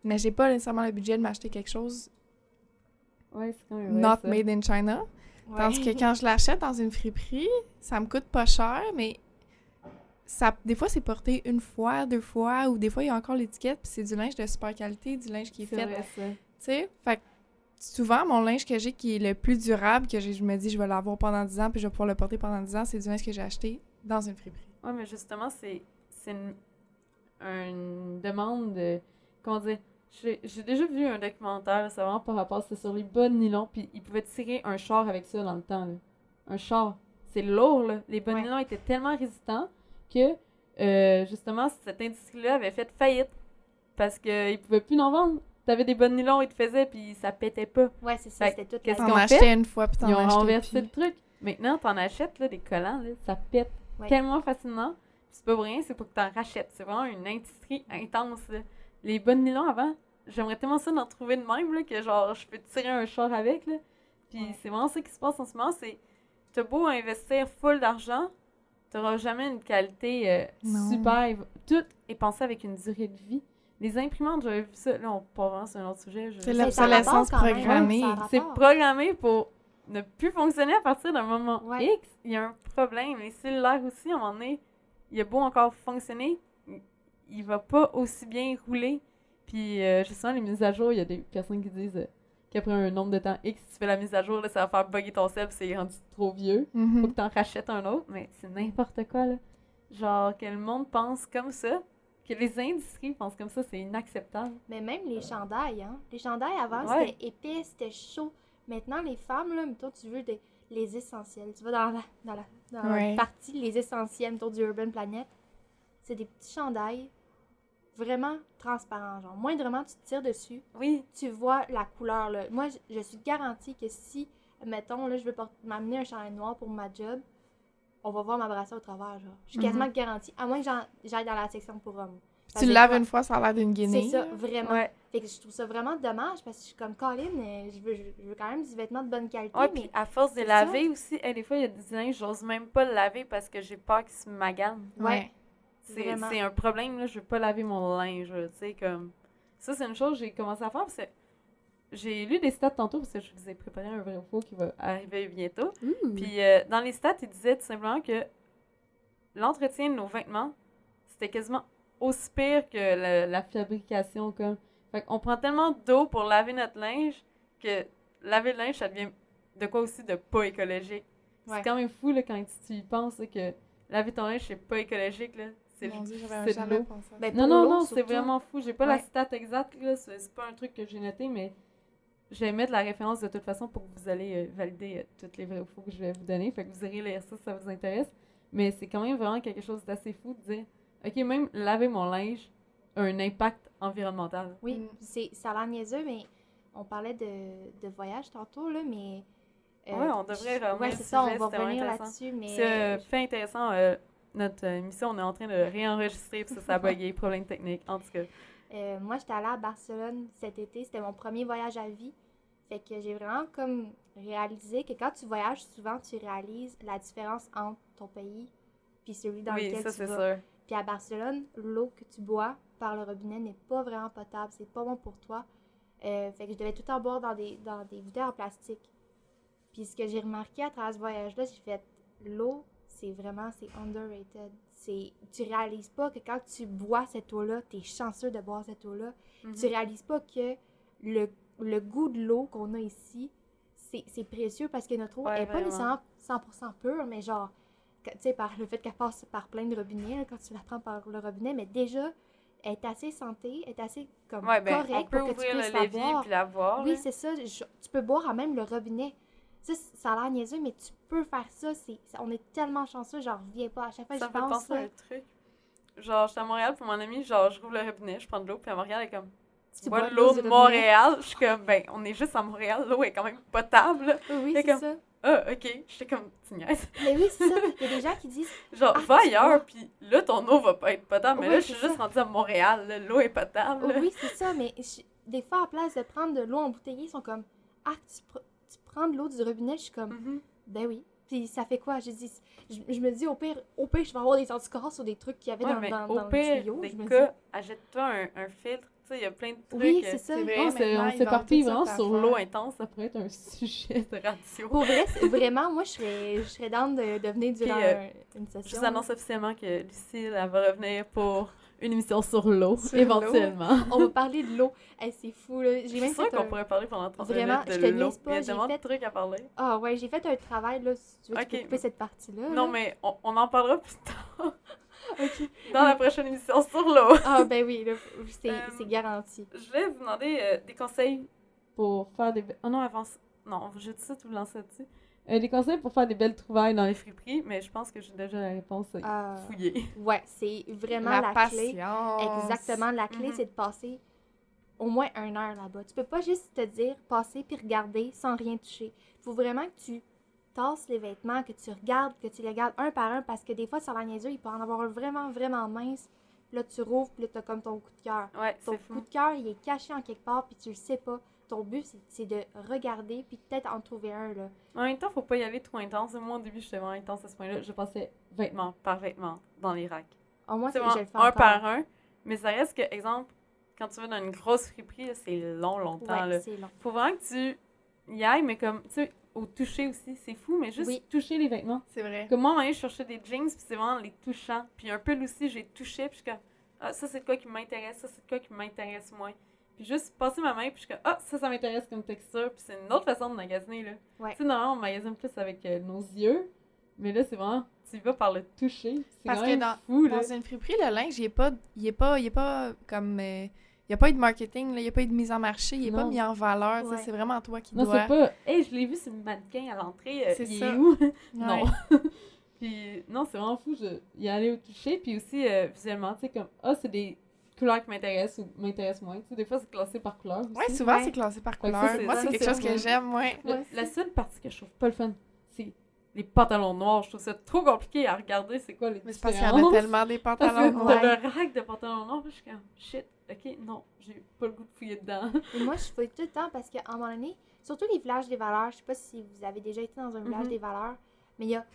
Mais j'ai pas nécessairement le budget de m'acheter quelque chose Ouais, c'est quand même vrai, not ça. made in China. Parce que quand je l'achète dans une friperie, ça me coûte pas cher, mais ça, des fois, c'est porté une fois, deux fois, ou des fois, il y a encore l'étiquette, puis c'est du linge de super qualité, du linge qui est C'est fait. vrai, ça. Tu sais, fait que souvent, mon linge que j'ai qui est le plus durable, que je me dis, je vais l'avoir pendant 10 ans, puis je vais pouvoir le porter pendant 10 ans, c'est du linge que j'ai acheté dans une friperie. Ouais, mais justement, c'est c'est une, une demande de. Comment dire J'ai déjà vu un documentaire, c'est vraiment par rapport, c'est sur les bas de nylon, puis ils pouvaient tirer un char avec ça dans le temps. Là. Un char. C'est lourd, là. Les bas de Ouais. nylon étaient tellement résistants que, euh, justement, cette industrie-là avait fait faillite parce qu'ils pouvaient plus en vendre. T'avais des bas de nylon, ils te faisaient, puis ça pétait pas. Ouais, c'est ça, c'était tout. qu'est-ce la- qu'on achetais une fois, puis t'en Ils ont achetais renversé le truc. Maintenant, t'en achètes là, des collants, là, ça pète Ouais. tellement facilement. Puis C'est pas pour rien, c'est pour que t'en rachètes. C'est vraiment une industrie intense. là. Les bonnes nylons avant, j'aimerais tellement ça d'en trouver de même, là, que genre, je peux tirer un char avec. Là. Puis Ouais. c'est vraiment ça qui se passe en ce moment. C'est, t'as beau investir full d'argent, t'auras jamais une qualité euh, super. Tout est pensé avec une durée de vie. Les imprimantes, j'avais vu ça. Là, on part vraiment sur un autre sujet. je- C'est l'obsolescence programmée. c'est programmé pour ne plus fonctionner à partir d'un moment Ouais. X. Il y a un problème. Les cellulaires aussi, à un moment donné, il a beau encore fonctionner, il- va pas aussi bien rouler. Puis, euh, justement, les mises à jour, il y a des personnes qui disent euh, qu'après un nombre de temps X, si tu fais la mise à jour, là, ça va faire bugger ton puis c'est rendu trop vieux. Mhm. Faut que t'en rachètes un autre, mais c'est n'importe quoi, là. Genre, que le monde pense comme ça, que les industries pensent comme ça, c'est inacceptable. Mais même les chandails, hein. Les chandails avant, Ouais. c'était épais, c'était chaud. Maintenant, les femmes, là, toi, tu veux des, les essentiels. Tu vas dans la, dans la, dans la partie, les essentiels, mettons, du Urban Planet. C'est des petits chandails vraiment transparents. Genre, moindrement, tu te tires dessus, Oui, tu vois la couleur, là. Moi, je, je suis garantie que si, mettons, là, je veux porter- m'amener un chandail noir pour ma job, on va voir ma brassière au travers, genre. Je suis Mhm. quasiment garantie, à moins que j'en- j'aille dans la section pour hommes. Tu le laves une fois, ça a l'air d'une guinée. C'est ça, vraiment. ouais. Fait que je trouve ça vraiment dommage parce que je suis comme Colin, euh, je veux, je veux quand même des vêtements de bonne qualité. Ouais, mais puis à force de laver aussi, hey, des fois, il y a des linges, j'ose même pas le laver parce que j'ai peur qu'il se magane. Ouais. Vraiment. C'est un problème, là, je veux pas laver mon linge, là, tu sais, comme... Ça, c'est une chose que j'ai commencé à faire, parce que j'ai lu des stats tantôt, parce que je vous ai préparé un vrai ou faux qui va arriver bientôt. Puis euh, dans les stats, ils disaient tout simplement que l'entretien de nos vêtements, c'était quasiment aussi pire que la, la fabrication, comme... Fait qu'on prend tellement d'eau pour laver notre linge que laver le linge, ça devient de quoi aussi de pas écologique. Ouais. C'est quand même fou, là, quand tu y penses, là, que laver ton linge, c'est pas écologique, là. C'est Mon Dieu, j'avais jamais pensé. Ben, Non, non, non, c'est vraiment fou. J'ai pas la stat exacte, là. C'est pas un truc que j'ai noté, mais je vais mettre la référence de toute façon pour que vous allez euh, valider euh, toutes les vrais ou faux que je vais vous donner. Fait que vous irez lire ça si ça vous intéresse. Mais c'est quand même vraiment quelque chose d'assez fou de dire, OK, même laver mon linge a un impact environnemental. Oui, Mm. c'est, ça a l'air niaiseux, mais on parlait de, de voyage tantôt, là, mais... euh, Ouais, on devrait revenir Ouais, c'est ça, on va revenir là-dessus, mais... C'est euh, euh, fait intéressant. Notre euh, émission, on est en train de réenregistrer, puis ça, ça a bugué, problème technique. En tout cas, Euh, moi, j'étais allée à Barcelone cet été. C'était mon premier voyage à vie. Fait que j'ai vraiment comme réalisé que quand tu voyages, souvent, tu réalises la différence entre ton pays puis celui dans oui, lequel ça, tu c'est vas. sûr. Puis à Barcelone, l'eau que tu bois par le robinet n'est pas vraiment potable. C'est pas bon pour toi. Euh, fait que je devais tout temps boire dans des, dans des bouteilles en plastique. Puis ce que j'ai remarqué à travers ce voyage-là, j'ai fait l'eau, c'est vraiment, c'est underrated. C'est, tu réalises pas que quand tu bois cette eau-là, t'es chanceux de boire cette eau-là. Mhm. Tu réalises pas que le, le goût de l'eau qu'on a ici, c'est, précieux parce que notre eau Ouais, est pas nécessairement 100% pure, mais genre, tu sais, par le fait qu'elle passe par plein de robinets, là, quand tu la prends par le robinet, mais déjà, elle est assez santé, elle est assez comme Ouais, ben, correcte pour que tu puisses la boire. puis la boire. Oui, c'est ça. je- tu peux boire à même le robinet. Ça, ça a l'air niaiseux, mais tu peux faire ça. c'est on est tellement chanceux, j'en reviens pas. À chaque fois Ça fait pense, penser à là, un truc. Genre, j'étais à Montréal pour mon ami, genre, je rouvre le robinet, je prends de l'eau, puis à Montréal, elle est comme. Tu, Tu bois de l'eau de. Montréal? Je suis comme, ben, on est juste à Montréal, l'eau est quand même potable. oui, c'est comme- ça. Ah, ok. J'étais comme, tu niaises. Mais oui, c'est ça. Il y a des gens qui disent Genre, Ah, va ailleurs, puis là, ton eau va pas être potable. Mais Oui, là, je suis juste rendue à Montréal, là, l'eau est potable. oh, Oui, c'est ça. Mais je- des fois, à place de prendre de l'eau embouteillée, ils sont comme Ah, tu, pr- tu prends de l'eau du robinet. Je suis comme Mhm. Ben oui. Puis ça fait quoi? Je, dis, je, je me dis, au pire, au pire, je vais avoir des anticorps sur des trucs qu'il y avait Ouais, dans, dans, au dans le tuyau. des je me dis, cas, achète-toi un, un filtre. Sais, il y a plein de trucs. Oui, euh, c'est ça. C'est vrai, On s'est- maintenant, on vendent toutes vraiment sur l'eau intense, ça pourrait être un sujet de radio. Pour vrai, c'est- vraiment, moi, je serais, je serais down de, de venir durant euh, un- une Je session. vous annonce officiellement que Lucille, elle va revenir pour une émission sur l'eau, éventuellement. On va parler de l'eau. Hey, c'est fou, là. Je J'ai même fait qu'on un... pourrait parler pendant 30 Vraiment, minutes je de te l'eau. pas, Il y a tellement fait- de trucs à parler. Ah ouais, j'ai fait un travail, là. Si tu veux, tu peux Ok. couper cette partie-là. Non, là. mais on, on en parlera plus tard Ok. dans la prochaine émission sur l'eau. Ah ben oui, là, c'est Euh, c'est garanti. Je voulais vous demander euh, des conseils pour faire des... Oh non, avance. Non, je dis ça, tu me lances dessus. Euh, des conseils pour faire des belles trouvailles dans les friperies, mais je pense que j'ai déjà la réponse euh, Ah, fouillée. ouais, c'est vraiment La, la, clé. Exactement, la clé, Mhm. c'est de passer au moins une heure là-bas. Tu peux pas juste te dire passer puis regarder sans rien toucher. Il faut vraiment que tu tasses les vêtements, que tu regardes, que tu les regardes un par un parce que des fois, sur la niaiseux, il peut en avoir un vraiment, vraiment mince. Là, tu rouvres, puis là, t'as comme ton coup de cœur. Ouais, Ton coup fou. de cœur, il est caché en quelque part, puis tu le sais pas. Ton but, c'est- de regarder, puis peut-être en trouver un, là. En même temps, faut pas y aller trop intense. Moi, au début, j'étais vraiment intense à ce point-là. Je passais vêtement par vêtement dans les racks. Au moins, C'est je vraiment le fais un encore. par un. Mais ça reste que, exemple, quand tu vas dans une grosse friperie, c'est long, longtemps. Ouais, là. long. Faut vraiment que tu y ailles, mais comme, tu sais, au toucher aussi, c'est fou, mais juste Oui. toucher les vêtements. C'est vrai. Comme moi, je cherchais des jeans, puis c'est vraiment les touchants. Puis un peu aussi, j'ai touché, puis je suis comme, ah, ça c'est quoi qui m'intéresse, ça c'est quoi qui m'intéresse moins. Puis juste passer ma main, puis je suis comme, ah, ça, ça m'intéresse comme texture. Puis c'est une autre façon de magasiner, là. Ouais. Tu sais, normalement, on magasine plus avec euh, nos yeux, mais là, c'est vraiment, tu vas par le toucher. C'est Parce quand que même dans- fou, là. Dans une friperie, le linge, il est pas, il est pas, il est pas comme, euh, il y a pas eu de marketing, il y a pas eu de mise en marché, il est pas Non. mis en valeur. Ouais. C'est vraiment toi qui Non, dois. c'est pas, hey, je l'ai vu sur le mannequin à l'entrée, euh, C'est il ça. est où? Non. puis non, c'est vraiment fou. Je y aller au toucher. Puis aussi, euh, visuellement, tu sais, comme, ah, c'est des couleurs qui m'intéressent ou m'intéressent moins. Tu sais, des fois, c'est classé par couleur. Ouais, souvent Ouais. c'est classé par ça, couleur. Moi, c'est quelque chose que j'aime, ouais. Le- Ouais, la seule partie que je trouve pas le fun, les pantalons noirs. Je trouve ça trop compliqué à regarder. C'est quoi les Mais c'est parce qu'il y en a tellement des Parce pantalons que noirs. t'as le rack de pantalons noirs. Je suis comme, shit, ok, non, j'ai pas le goût de fouiller dedans. Et moi, je fouille tout le temps parce qu'à un moment donné, surtout les villages des valeurs, je sais pas si vous avez déjà été dans un village Mhm. des valeurs, mais il y a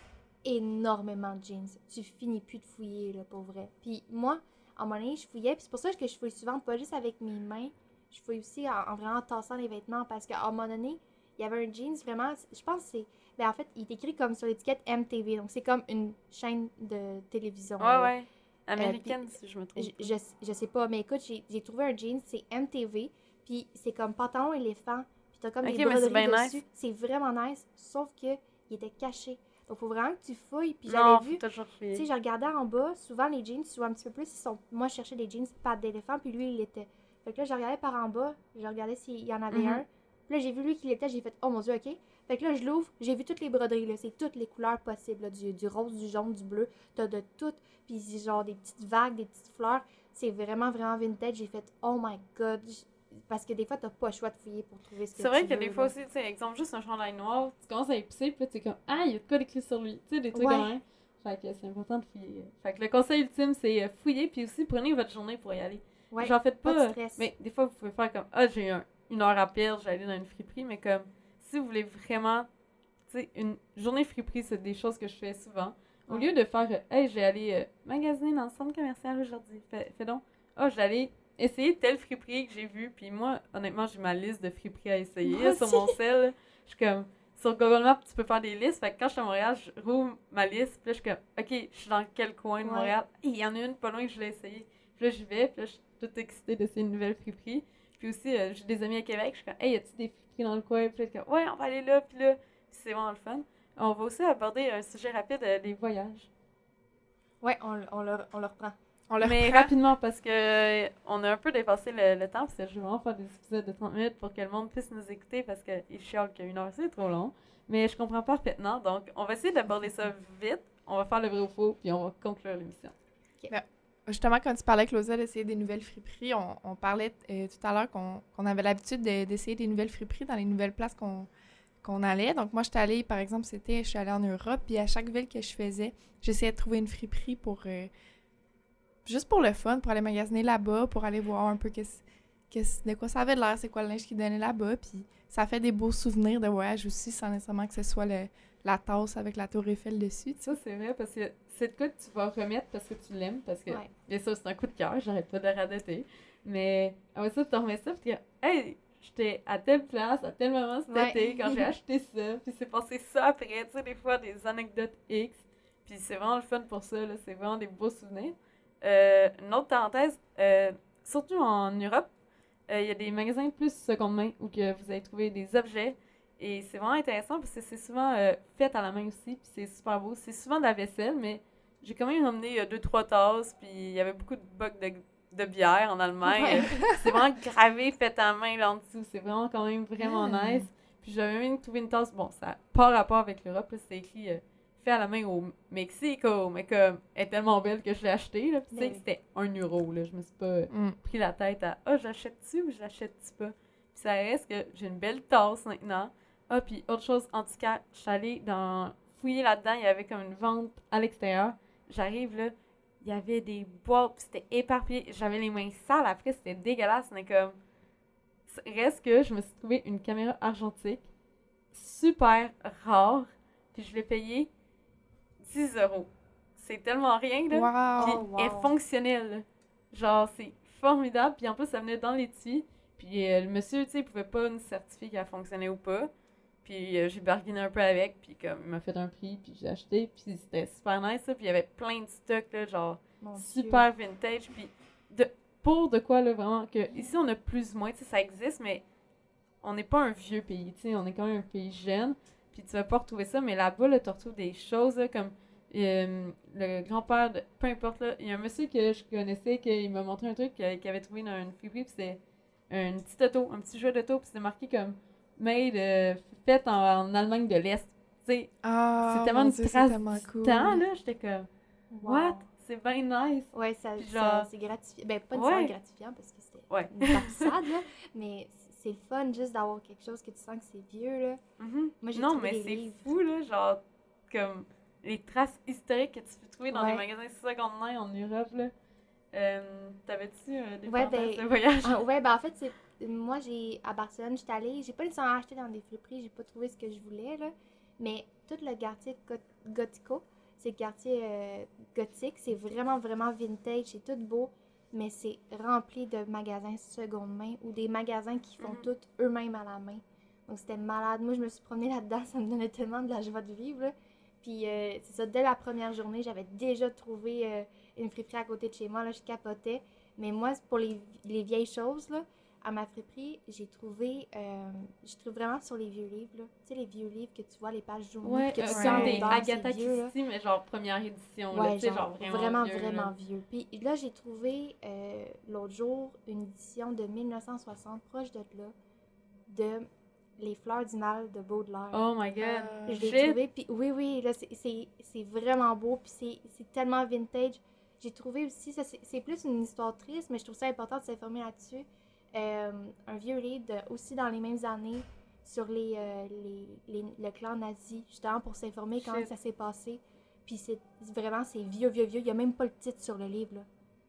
énormément de jeans. Tu finis plus de fouiller, là, pour vrai. Puis moi, à un moment donné, je fouillais, puis c'est pour ça que je fouille souvent, pas juste avec mes mains, je fouille aussi en, en vraiment tassant les vêtements parce qu'à un moment donné, il y avait un jeans vraiment, je pense que c'est. Ben en fait, il est écrit comme sur l'étiquette MTV, donc c'est comme une chaîne de télévision. Ouais, là. ouais. Américaine, si je me trompe. Je, je, sais pas, mais écoute, j'ai trouvé un jean, c'est MTV, puis c'est comme pantalon éléphant, puis t'as comme Ok, des broderies dessus. nice. C'est vraiment nice, sauf que il était caché. Donc faut vraiment que tu fouilles, puis j'avais vu, tu sais, je regardais en bas, souvent les jeans, souvent un petit peu plus, ils sont, moi je cherchais des jeans pattes d'éléphant, puis lui il l'était. Fait que là, je regardais par en bas, je regardais s'il y en avait Mhm. un. Puis là, j'ai vu lui qui l'était, j'ai fait, oh mon dieu, ok. Fait que là, je l'ouvre, j'ai vu toutes les broderies, là, c'est toutes les couleurs possibles, là, du, du rose, du jaune, du bleu, t'as de toutes, puis c'est genre des petites vagues, des petites fleurs. C'est vraiment, vraiment vintage. J'ai fait, oh my god. Parce que des fois, t'as pas le choix de fouiller pour trouver ce que C'est vrai tu que veux, des fois là. aussi, tu sais, exemple, juste un chandail noir, tu commences à épicer, puis là, tu es comme, ah, il y a de quoi d'écrit sur lui. Tu sais, des trucs Ouais. comme ça. Fait que c'est important de fouiller. Fait que le conseil ultime, c'est euh, fouiller, puis aussi prenez votre journée pour y aller. Ouais, J'en faites pas pas. de stress. mais des fois, vous pouvez faire comme, ah, j'ai un- une heure à perdre, aller dans une friperie, mais comme, si vous voulez vraiment, tu sais, une journée friperie, c'est des choses que je fais souvent. Au Ouais. lieu de faire, euh, hey, j'ai allé euh, magasiner dans le centre commercial aujourd'hui, fais, fais donc, ah, j'allais essayer telle friperie que j'ai vue, puis moi, honnêtement, j'ai ma liste de friperies à essayer Moi sur aussi. mon sel. Je suis comme, sur Google Maps, tu peux faire des listes. Fait que quand je suis à Montréal, je rouvre ma liste. Puis là, je suis comme, OK, je suis dans quel coin de Ouais. Montréal? Il y en a une pas loin que je l'ai essayé. Puis là, j'y vais. Puis là, je suis toute excitée d'essayer une nouvelle friperie. Puis aussi, euh, j'ai des amis à Québec. Je suis comme, hey, y a-tu des friperies dans le coin? Puis comme, ouais, on va aller là. Puis là, c'est vraiment le fun. On va aussi aborder un sujet rapide, euh, les voyages. Ouais, on, on, le, on le reprend. On le Mais reprend. rapidement, parce que euh, on a un peu dépassé le, le temps, parce que je veux vraiment faire des épisodes de 30 minutes pour que le monde puisse nous écouter, parce qu'il chiale qu'une heure, c'est trop long. Mais je comprends parfaitement, donc on va essayer d'aborder ça vite. On va faire le vrai ou faux, puis on va conclure l'émission. Justement, quand tu parlais, Claudia, d'essayer des nouvelles friperies, on, parlait euh, tout à l'heure qu'on avait l'habitude de- d'essayer des nouvelles friperies dans les nouvelles places qu'on allait. Donc, moi, j'étais allée, par exemple, c'était, je suis allée en Europe, puis à chaque ville que je faisais, j'essayais de trouver une friperie pour. euh, juste pour le fun, pour aller magasiner là-bas, pour aller voir un peu de quoi ça avait l'air, c'est quoi le linge qu'ils donnaient là-bas. Puis ça fait des beaux souvenirs de voyage aussi, sans nécessairement que ce soit le- la tasse avec la tour Eiffel dessus. Ça, c'est vrai, parce que c'est de quoi que tu vas remettre parce que tu l'aimes, parce que, Ouais. bien sûr, c'est un coup de cœur, j'arrête pas de le radoter. Mais après ça, tu remets ça, puis tu dis, hey, j'étais à telle place, à tel moment cet Ouais. été, quand j'ai acheté ça, puis c'est passé ça après, tu sais, des fois, des anecdotes X. Puis c'est vraiment le fun pour ça, là, c'est vraiment des beaux souvenirs. Euh, une autre parenthèse, euh, surtout en Europe, euh, il y a des magasins plus seconde main où que vous allez trouver des objets. Et c'est vraiment intéressant parce que c'est souvent euh, fait à la main aussi, puis c'est super beau. C'est souvent de la vaisselle, mais j'ai quand même emmené euh, deux, trois tasses, puis il y avait beaucoup de bocs de, de bière en Allemagne. Ouais. c'est vraiment gravé, fait à main là en dessous. C'est vraiment quand même vraiment Mm. nice. Puis j'avais même trouvé une tasse, bon, ça n'a pas rapport avec l'Europe, là, c'est écrit euh, fait à la main au Mexico, mais comme elle est tellement belle que je l'ai acheté, là. Puis tu sais Ben oui. c'était un euro, là. Je me suis pas Mm. pris la tête à ah, j'achète-tu ou j'achète-tu pas. Puis ça reste que j'ai une belle tasse maintenant. Ah, puis autre chose, en tout cas, je suis allée dans fouiller là-dedans, il y avait comme une vente à l'extérieur. J'arrive là, il y avait des boîtes, puis c'était éparpillé. J'avais les mains sales après, c'était dégueulasse, mais comme. Reste que je me suis trouvé une caméra argentique super rare, puis je l'ai payée 10 euros. C'est tellement rien, là. Puis Wow! Elle est wow. fonctionnelle. Genre, c'est formidable. Puis en plus, ça venait dans l'étui. Puis euh, le monsieur, tu sais, il pouvait pas nous certifier qu'elle fonctionnait ou pas. Puis euh, j'ai barguiné un peu avec. Puis comme, il m'a fait un prix. Puis j'ai acheté. Puis c'était super nice, ça. Puis il y avait plein de stocks, là, genre Mon Dieu. super vintage. Puis de, pour de quoi, là, vraiment, que ici, on a plus ou moins, tu sais, ça existe, mais on n'est pas un vieux pays, tu sais, on est quand même un pays jeune. Puis tu vas pas retrouver ça, mais là-bas, là, tu retrouves des choses, là, comme euh, le grand-père de. Peu importe, là, il y a un monsieur que je connaissais, qui m'a montré un truc euh, qu'il avait trouvé dans une friperie, puis c'était une petite auto, un petit jeu d'auto, puis c'était marqué comme made, euh, fait en, en Allemagne de l'Est. Tu sais, Ah, c'est tellement une trace tellement du cool. temps, là, j'étais comme, Wow. what? C'est bien nice. Ouais, ça, genre- c'est gratifiant. Ben, pas Ouais. nécessairement gratifiant parce que c'était Ouais. une tapissade, là, mais c'est le fun juste d'avoir quelque chose que tu sens que c'est vieux, là. Mhm. Moi, j'ai Non, mais c'est fou, là, genre, comme les traces historiques que tu peux trouver dans Ouais. des magasins seconde main en Europe, là. Euh, T'avais-tu euh, des Ouais, ben, de voyage? Ah, ouais, ben en fait, c'est moi, j'ai à Barcelone, j'étais allée, j'ai pas nécessairement acheté dans des friperies, j'ai pas trouvé ce que je voulais, là, mais tout le quartier got- Gotico, c'est le quartier euh, gothique, c'est vraiment, vraiment vintage, c'est tout beau, mais c'est rempli de magasins seconde main ou des magasins qui font Mhm. tout eux-mêmes à la main. Donc c'était malade. Moi, je me suis promenée là-dedans, ça me donnait tellement de la joie de vivre. là. Puis euh, c'est ça, dès la première journée, j'avais déjà trouvé euh, une friperie à côté de chez moi, là, je capotais. Mais moi, c'est pour les, les vieilles choses, là, à ma friperie, j'ai trouvé, euh, je trouve vraiment sur les vieux livres, là. Tu sais, les vieux livres que tu vois, les pages jaunies, Ouais, que euh, tu ouais. comme sens des l'odeur, Agatha. Christie, mais genre première édition, Ouais, genre, genre vraiment vraiment, vieux, vraiment là. vieux. Puis là, j'ai trouvé euh, l'autre jour une édition de 1960, proche de là, de Les Fleurs du Mal de Baudelaire. Oh my god. Euh, Je l'ai trouvé, puis oui, oui, là, c'est- c'est c'est vraiment beau, puis c'est- c'est tellement vintage. J'ai trouvé aussi, c'est plus une histoire triste, mais je trouve ça important de s'informer là-dessus. Euh, un vieux livre, aussi dans les mêmes années, sur les, euh, les, les- le clan nazi, justement pour s'informer Shit. ça s'est passé. Puis c'est vraiment, c'est vieux, vieux, vieux. Il n'y a même pas le titre sur le livre.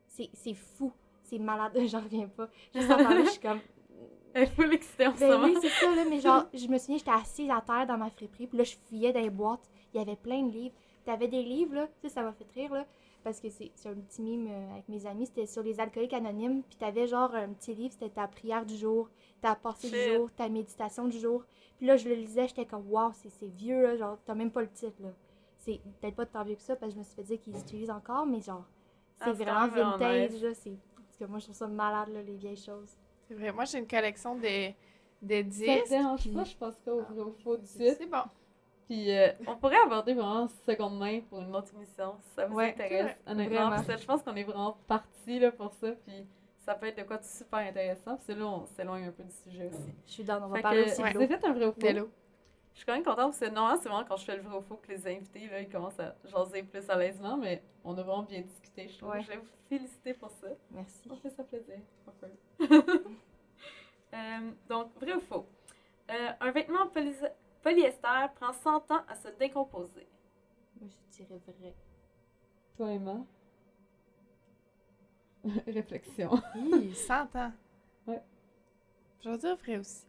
C'est fou, c'est malade, j'en reviens pas. Juste en parler, je suis comme, Elle full excitée en ce ben oui, c'est ça, là, mais genre, je me souviens, j'étais assise à terre dans ma friperie, puis là, je fouillais dans les boîtes, il y avait plein de livres. T'avais des livres, là, tu sais, ça m'a fait rire, là. Parce que c'est c'est un petit mime euh, avec mes amis. C'était sur les alcooliques anonymes. Puis t'avais genre un petit livre, c'était ta prière du jour, ta pensée du jour, ta méditation du jour. Puis là, je le lisais, j'étais comme, waouh, c'est c'est vieux, là. Genre, t'as même pas le titre, là. C'est peut-être pas tant vieux que ça, parce que je me suis fait dire qu'ils utilisent encore, mais genre, c'est Ah, c'est vraiment vintage, nice. là. c'est- Parce que moi, je trouve ça malade, là, les vieilles choses. C'est vrai. Moi, j'ai une collection de, de Ça te disques. dérange puis- pas, je pense pas au vrai ou faux du. C'est bon. Puis euh, on pourrait aborder vraiment seconde main pour une autre émission, si ça vous Ouais, intéresse, honnêtement. je pense qu'on est vraiment parti là, pour ça, puis ça peut être de quoi de super intéressant. Puis c'est là, on s'éloigne un peu du sujet aussi. Je suis dans, on va parler aussi avez fait un vrai ou faux. Je suis quand même contente parce que normalement, c'est vraiment quand je fais le vrai ou faux que les invités, là, ils commencent à jaser plus à l'aisement, mais on a vraiment bien discuté, je trouve. Ouais. Je vais vous féliciter pour ça. Merci. On fait ça plaisir. Euh, donc, vrai ou faux? Euh, un vêtement poly- polyester prend 100 ans à se décomposer. Moi, je dirais vrai. Toi, Emma? Réflexion. Oui, 100 ans. Ouais. Je vais dire vrai aussi.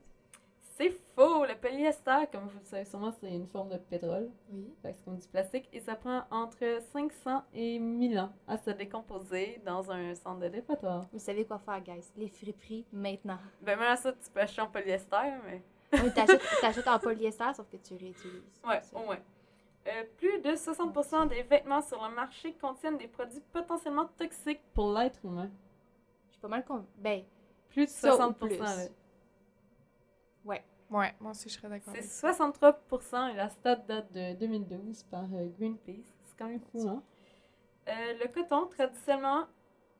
C'est faux! Le polyester, comme vous le savez sûrement, c'est une forme de pétrole. Oui. Fait que c'est comme du plastique et ça prend entre 500 et 1000 ans à se décomposer dans un centre de dépotoir. Vous savez quoi faire, guys? Les friperies, maintenant. Ben, même à ça, tu peux acheter en polyester, mais. Oui, t'achètes t'achètes en polyester, sauf que tu réutilises. Ouais, au moins. Euh, plus de 60% des vêtements sur le marché contiennent des produits potentiellement toxiques pour l'être humain. Je suis pas mal con. Ben, Plus de Ça ou 60%. plus. là. ouais. Ouais, moi aussi, je serais d'accord. C'est avec ça. 63% et la stat date de 2012 par euh, Greenpeace. C'est quand même fou, hein? Euh, le coton, traditionnellement,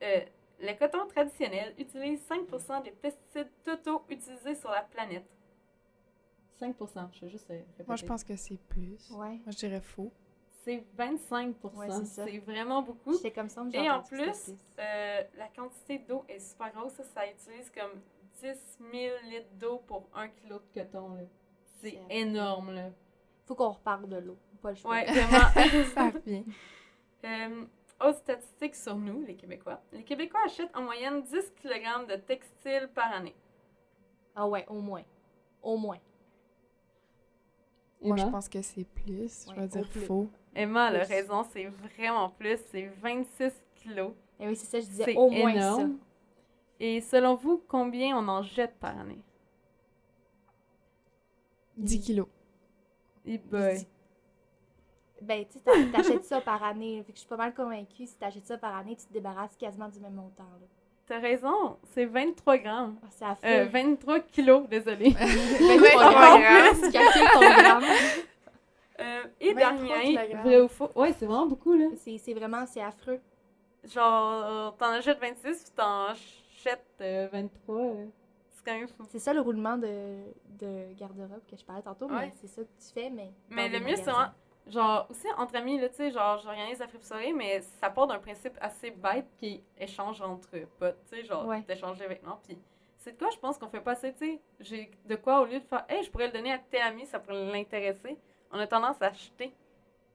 euh, le coton traditionnel utilise 5% des pesticides totaux utilisés sur la planète. 5%, je vais juste euh, répéter. Moi, je pense que c'est plus. Ouais. Moi, je dirais faux. C'est 25%. Ouais, c'est ça. c'est vraiment beaucoup. J'étais comme ça, Et en plus, euh, la quantité d'eau est super grosse. Ça, ça utilise comme 10 000 litres d'eau pour 1 kg de coton. C'est C'est énorme, là. Faut qu'on reparle de l'eau. Pas le choix. Ouais, vraiment. Ça revient. Euh, autre statistique sur nous, les Québécois. Les Québécois achètent en moyenne 10 kg de textiles par année. Ah ouais, au moins. Au moins. Moi, je pense que c'est plus. Je vais dire plus. faux. Emma a plus. raison, c'est vraiment plus. C'est 26 kilos. Et oui, c'est ça, je disais au moins énorme. Et selon vous, combien on en jette par année? 10 kilos. Eh ça. boy. Je dis- Ben, tu sais, t'a- t'achètes ça par année. Fait que je suis pas mal convaincue, si t'achètes ça par année, tu te débarrasses quasiment du même montant. Là. T'as raison, c'est 23 grammes. Ah, c'est affreux. Euh, 23 kilos, désolé. 23 grammes. calcules ton gramme. Euh, et 23 dernier, vrai ou faux? Ouais, c'est vraiment beaucoup, là. C'est c'est vraiment, c'est affreux. Genre, t'en achètes 26, puis t'en achètes euh, 23. euh, C'est quand même fou. C'est ça le roulement de, de garde-robe que je parlais tantôt, Ouais. mais c'est ça que tu fais, mais. Mais le mieux, c'est vraiment. Genre, aussi entre amis, là, tu sais, genre, j'organise la fripe soirée, mais ça part d'un principe assez bête qui est échange entre potes, tu sais, genre, Ouais. d'échanger des vêtements. Puis, c'est de quoi je pense qu'on fait pas assez, tu sais? J'ai de quoi, au lieu de faire, hey, je pourrais le donner à tel ami, ça pourrait l'intéresser, on a tendance à acheter.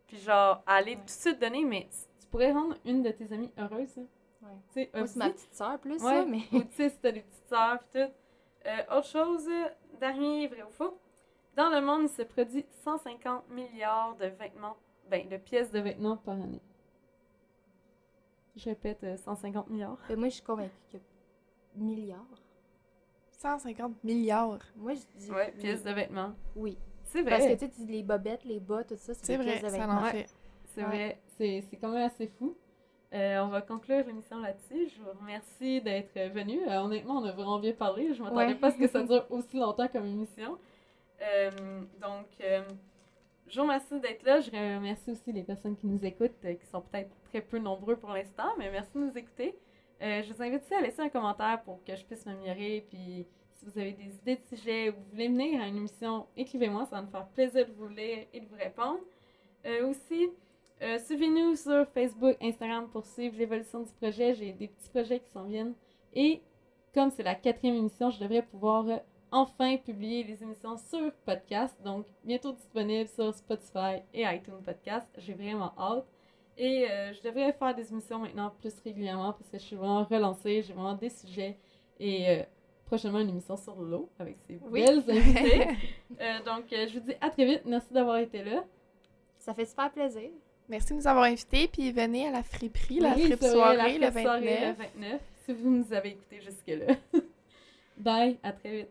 Puis, genre, à aller Ouais. tout de suite donner, mais tu- pourrais rendre une de tes amies heureuse, hein. Ouais. Tu sais, Moi, c'est ma petite sœur plus, Ouais. ça, mais. Ou tu sais, si t'as des petites sœurs pis tout. Euh, autre chose, euh, dernier vrai ou faux? Dans le monde, il se produit 150 milliards de vêtements, ben, de pièces de vêtements par année. Je répète, euh, 150 milliards. Mais moi, je suis convaincue que. Milliards. 150 milliards. Moi, je dis. Ouais, oui. pièces de vêtements. Oui. C'est Parce que vrai. tu sais, les bobettes, les bas, tout ça, c'est des vrai, pièces de ça vêtements. en Ouais. fait. C'est Ouais. vrai. C'est c'est quand même assez fou. Euh, on va conclure l'émission là-dessus. Je vous remercie d'être venu. Euh, honnêtement, on a vraiment bien parlé. Je m'attendais Ouais. pas à ce que ça dure aussi longtemps comme émission. Euh, donc, je vous remercie d'être là. Je remercie aussi les personnes qui nous écoutent, euh, qui sont peut-être très peu nombreux pour l'instant, mais merci de nous écouter. Euh, je vous invite aussi à laisser un commentaire pour que je puisse m'améliorer. Puis, si vous avez des idées de sujets ou vous voulez venir à une émission, écrivez-moi. Ça va me faire plaisir de vous lire et de vous répondre. Aussi, suivez-nous sur Facebook, Instagram pour suivre l'évolution du projet. J'ai des petits projets qui s'en viennent. Et comme c'est la quatrième émission, je devrais pouvoir enfin publier les émissions sur podcast. Donc, bientôt disponible sur Spotify et iTunes Podcast. J'ai vraiment hâte. Et euh, je devrais faire des émissions maintenant plus régulièrement parce que je suis vraiment relancée. J'ai vraiment des sujets. Et euh, prochainement, une émission sur l'eau avec ces Oui. belles invités. Euh, donc, euh, je vous dis à très vite. Merci d'avoir été là. Ça fait super plaisir. Merci de nous avoir invités, puis venez à la friperie, la Oui, fripe soirée, la le fripe soirée 29. le 29, si vous nous avez écoutés jusque-là. Bye, à très vite.